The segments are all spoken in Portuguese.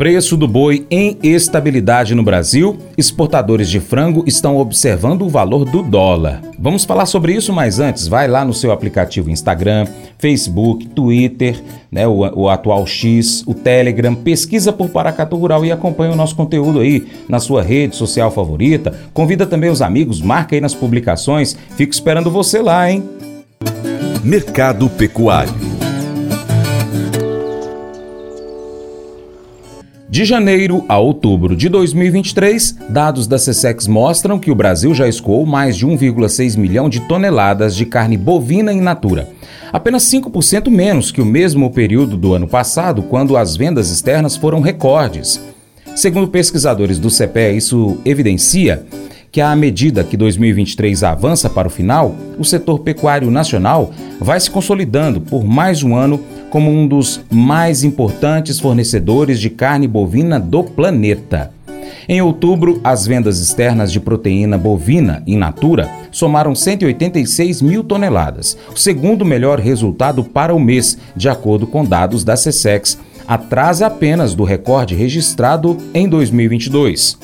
Preço do boi em estabilidade no Brasil. Exportadores de frango estão observando o valor do dólar. Vamos falar sobre isso, mas antes, vai lá no seu aplicativo Instagram, Facebook, Twitter, né, o, o atual X, o Telegram, pesquisa por Paracatu Rural e acompanha o nosso conteúdo aí na sua rede social favorita. Convida também os amigos, marca aí nas publicações. Fico esperando você lá, hein? Mercado Pecuário De janeiro a outubro de 2023, dados da SESEX mostram que o Brasil já escoou mais de 1,6 milhão de toneladas de carne bovina in natura. Apenas 5% menos que o mesmo período do ano passado, quando as vendas externas foram recordes. Segundo pesquisadores do CPE, isso evidencia que, à medida que 2023 avança para o final, o setor pecuário nacional vai se consolidando por mais um ano como um dos mais importantes fornecedores de carne bovina do planeta. Em outubro, as vendas externas de proteína bovina in natura somaram 186 mil toneladas, o segundo melhor resultado para o mês, de acordo com dados da SESEX, atrás apenas do recorde registrado em 2022.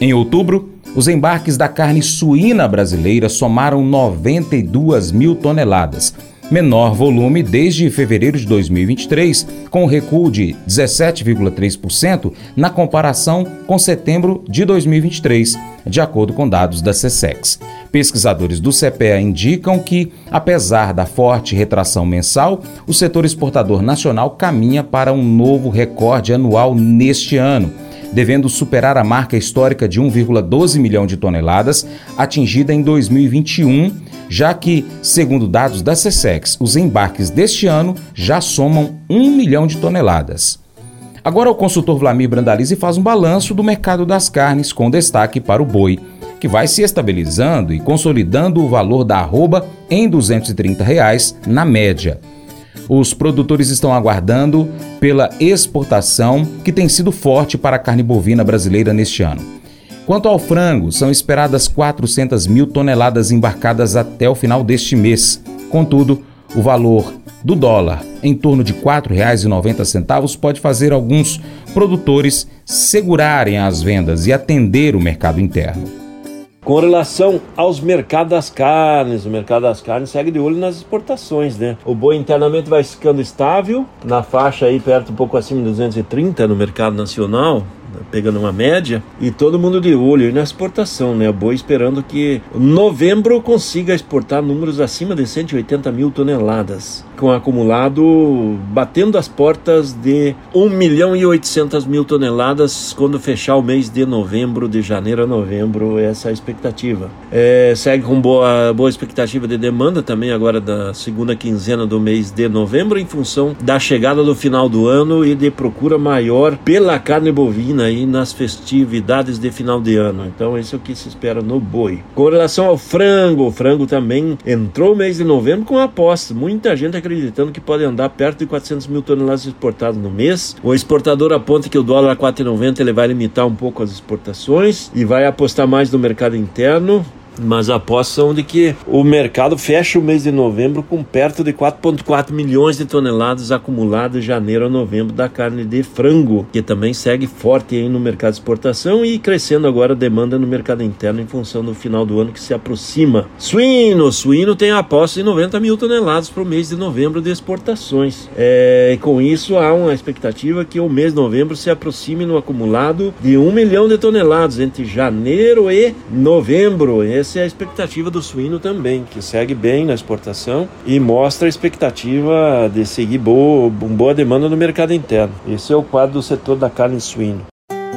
Em outubro, os embarques da carne suína brasileira somaram 92 mil toneladas, menor volume desde fevereiro de 2023, com recuo de 17,3% na comparação com setembro de 2023, de acordo com dados da SESEX. Pesquisadores do CPEA indicam que, apesar da forte retração mensal, o setor exportador nacional caminha para um novo recorde anual neste ano devendo superar a marca histórica de 1,12 milhão de toneladas atingida em 2021, já que, segundo dados da SESEX, os embarques deste ano já somam 1 milhão de toneladas. Agora o consultor Vlamir Brandalize faz um balanço do mercado das carnes com destaque para o boi, que vai se estabilizando e consolidando o valor da arroba em 230 reais na média. Os produtores estão aguardando pela exportação, que tem sido forte para a carne bovina brasileira neste ano. Quanto ao frango, são esperadas 400 mil toneladas embarcadas até o final deste mês. Contudo, o valor do dólar, em torno de R$ 4,90, pode fazer alguns produtores segurarem as vendas e atender o mercado interno. Com relação aos mercados das carnes, o mercado das carnes segue de olho nas exportações, né? O boi internamente vai ficando estável, na faixa aí perto um pouco acima de 230 no mercado nacional, pegando uma média, e todo mundo de olho na exportação, né? A Boi esperando que novembro consiga exportar números acima de 180 mil toneladas, com acumulado batendo as portas de 1 milhão e 800 mil toneladas quando fechar o mês de novembro, de janeiro a novembro, essa é a expectativa. É, segue com boa, boa expectativa de demanda também agora da segunda quinzena do mês de novembro, em função da chegada do final do ano e de procura maior pela carne bovina aí nas festividades de final de ano. Então, esse é o que se espera no boi. Com relação ao frango, o frango também entrou o mês de novembro com aposta. Muita gente acreditando que pode andar perto de 400 mil toneladas exportadas no mês. O exportador aponta que o dólar a 4,90 ele vai limitar um pouco as exportações e vai apostar mais no mercado interno mas apostas são de que o mercado fecha o mês de novembro com perto de 4,4 milhões de toneladas acumuladas de janeiro a novembro da carne de frango, que também segue forte aí no mercado de exportação e crescendo agora a demanda no mercado interno em função do final do ano que se aproxima. Suíno, suíno tem aposta de 90 mil toneladas para o mês de novembro de exportações. É, com isso há uma expectativa que o mês de novembro se aproxime no acumulado de 1 milhão de toneladas entre janeiro e novembro essa é a expectativa do suíno também, que segue bem na exportação e mostra a expectativa de seguir boa, boa demanda no mercado interno. Esse é o quadro do setor da carne suíno.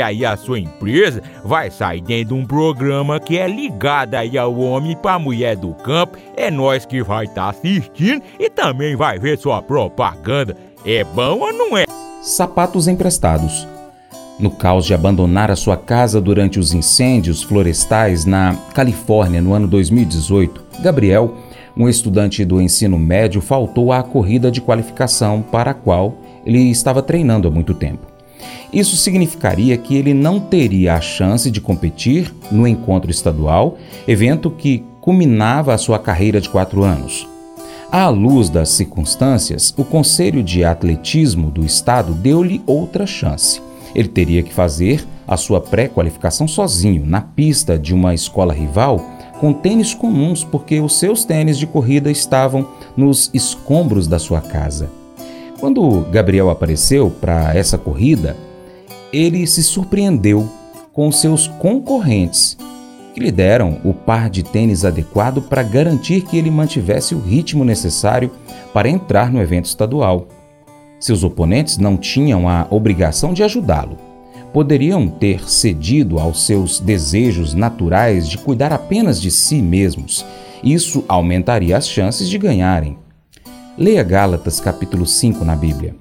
aí a sua empresa vai sair dentro de um programa que é ligado aí ao homem para mulher do campo. É nós que vai estar tá assistindo e também vai ver sua propaganda. É bom ou não é? Sapatos emprestados No caos de abandonar a sua casa durante os incêndios florestais na Califórnia no ano 2018, Gabriel, um estudante do ensino médio, faltou à corrida de qualificação para a qual ele estava treinando há muito tempo. Isso significaria que ele não teria a chance de competir no encontro estadual, evento que culminava a sua carreira de quatro anos. À luz das circunstâncias, o Conselho de Atletismo do Estado deu-lhe outra chance. Ele teria que fazer a sua pré-qualificação sozinho, na pista de uma escola rival, com tênis comuns, porque os seus tênis de corrida estavam nos escombros da sua casa. Quando Gabriel apareceu para essa corrida, ele se surpreendeu com seus concorrentes, que lhe deram o par de tênis adequado para garantir que ele mantivesse o ritmo necessário para entrar no evento estadual. Seus oponentes não tinham a obrigação de ajudá-lo. Poderiam ter cedido aos seus desejos naturais de cuidar apenas de si mesmos. Isso aumentaria as chances de ganharem. Leia Gálatas capítulo 5 na Bíblia.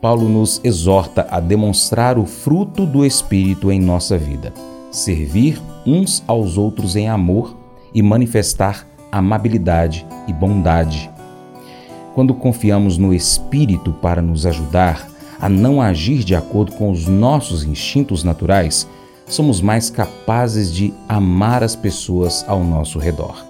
Paulo nos exorta a demonstrar o fruto do Espírito em nossa vida, servir uns aos outros em amor e manifestar amabilidade e bondade. Quando confiamos no Espírito para nos ajudar a não agir de acordo com os nossos instintos naturais, somos mais capazes de amar as pessoas ao nosso redor.